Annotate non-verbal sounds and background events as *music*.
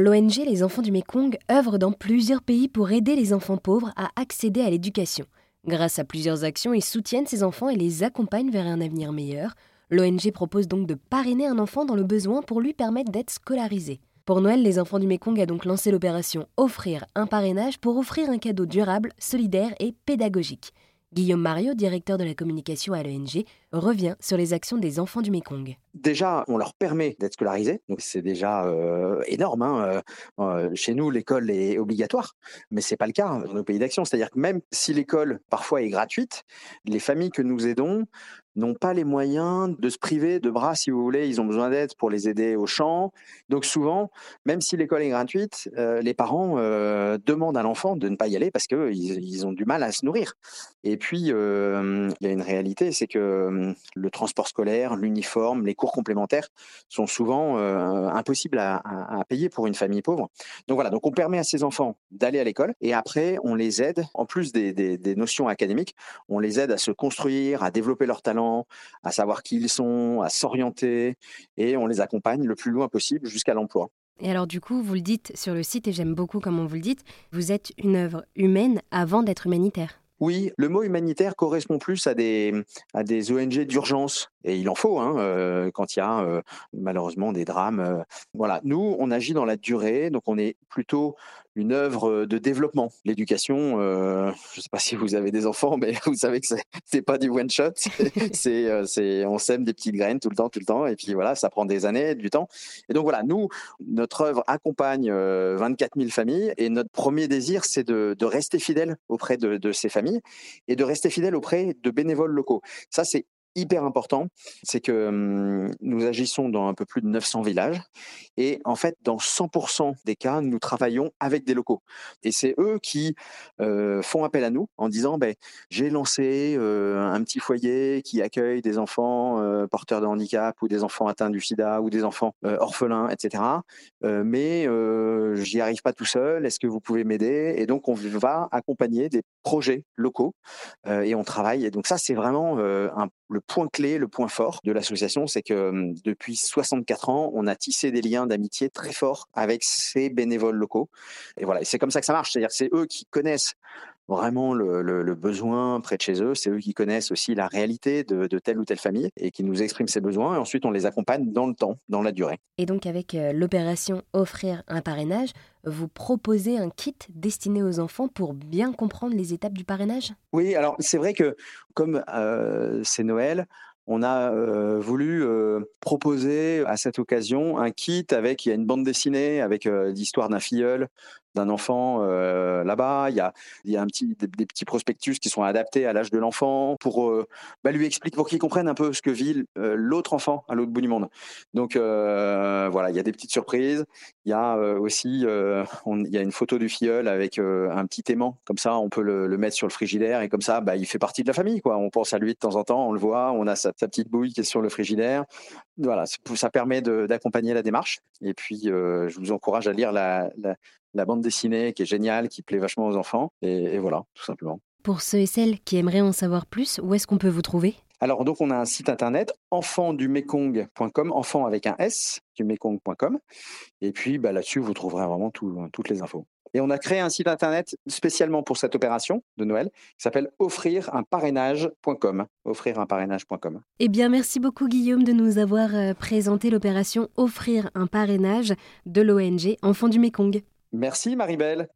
L'ONG Les Enfants du Mékong œuvre dans plusieurs pays pour aider les enfants pauvres à accéder à l'éducation. Grâce à plusieurs actions, ils soutiennent ces enfants et les accompagnent vers un avenir meilleur. L'ONG propose donc de parrainer un enfant dans le besoin pour lui permettre d'être scolarisé. Pour Noël, les enfants du Mékong a donc lancé l'opération Offrir un parrainage pour offrir un cadeau durable, solidaire et pédagogique. Guillaume Mario, directeur de la communication à l'ONG, revient sur les actions des enfants du Mékong. Déjà, on leur permet d'être scolarisés, donc c'est déjà euh, énorme. Hein, euh, euh, chez nous, l'école est obligatoire, mais c'est pas le cas dans nos pays d'action. C'est-à-dire que même si l'école parfois est gratuite, les familles que nous aidons n'ont pas les moyens de se priver de bras, si vous voulez. Ils ont besoin d'aide pour les aider au champ. Donc souvent, même si l'école est gratuite, les parents demandent à l'enfant de ne pas y aller parce qu'ils ils ont du mal à se nourrir. Et puis, il y a une réalité, c'est que le transport scolaire, l'uniforme, les cours complémentaires sont souvent euh, impossibles à, payer pour une famille pauvre. Donc voilà, donc on permet à ces enfants d'aller à l'école et après on les aide, en plus des, notions académiques, on les aide à se construire, à développer leurs talents, à savoir qui ils sont, à s'orienter et on les accompagne le plus loin possible jusqu'à l'emploi. Et alors du coup, vous le dites sur le site et j'aime beaucoup comment vous le dites, vous êtes une œuvre humaine avant d'être humanitaire. Oui, le mot humanitaire correspond plus à des, à des ONG d'urgence. Et il en faut hein, euh, quand il y a euh, malheureusement des drames. Euh. voilà, nous, on agit dans la durée, donc on est plutôt une œuvre de développement. L'éducation, je ne sais pas si vous avez des enfants, mais *laughs* vous savez que c'est pas du one shot. *laughs* C'est, on sème des petites graines tout le temps, tout le temps, et puis voilà, ça prend des années, du temps. Et donc voilà, nous, notre œuvre accompagne 24 000 familles, et notre premier désir, c'est de, de rester fidèle auprès de, de ces familles et de rester fidèle auprès de bénévoles locaux. Ça, c'est hyper important, c'est que nous agissons dans un peu plus de 900 villages et en fait, dans 100% des cas, nous travaillons avec des locaux. Et c'est eux qui font appel à nous en disant, ben, j'ai lancé un petit foyer qui accueille des enfants porteurs de handicap ou des enfants atteints du sida ou des enfants orphelins, etc. mais j'y arrive pas tout seul, est-ce que vous pouvez m'aider? Et donc, on va accompagner des projets locaux et on travaille. Et donc ça, c'est vraiment un le point clé, le point fort de l'association, c'est que hum, depuis 64 ans, on a tissé des liens d'amitié très forts avec ces bénévoles locaux. Et voilà, c'est comme ça que ça marche. C'est-à-dire c'est eux qui connaissent vraiment le, besoin près de chez eux. C'est eux qui connaissent aussi la réalité de, telle ou telle famille et qui nous expriment ces besoins. Et ensuite, on les accompagne dans le temps, dans la durée. Et donc, avec euh, l'opération Offrir un parrainage, vous proposez un kit destiné aux enfants pour bien comprendre les étapes du parrainage? Oui, alors c'est vrai que comme euh, c'est Noël, on a euh, voulu proposer à cette occasion un kit avec il y a une bande dessinée avec l'histoire d'un filleul d'un enfant euh, là-bas. Il y a, des, petits prospectus qui sont adaptés à l'âge de l'enfant pour euh, bah, lui expliquer, pour qu'il comprenne un peu ce que vit euh, l'autre enfant à l'autre bout du monde. Donc voilà, il y a des petites surprises. Il y a aussi, il y a une photo du filleul avec un petit aimant, comme ça on peut le, mettre sur le frigidaire et comme ça, bah, il fait partie de la famille. On pense à lui de temps en temps, on le voit, on a sa, petite bouille qui est sur le frigidaire. Voilà, ça permet d'accompagner la démarche. Et puis, je vous encourage à lire la bande dessinée qui est géniale, qui plaît vachement aux enfants. Et, voilà, tout simplement. Pour ceux et celles qui aimeraient en savoir plus, où est-ce qu'on peut vous trouver? Alors donc on a un site internet enfantdumekong.com, enfant avec un S du mekong.com et puis bah, là-dessus vous trouverez vraiment toutes les infos. Et on a créé un site internet spécialement pour cette opération de Noël qui s'appelle offrirunparrainage.com. Offrirunparrainage.com. Eh bien, merci beaucoup Guillaume de nous avoir euh, présenté l'opération Offrir un parrainage de l'ONG Enfants du Mekong. Merci Maribel.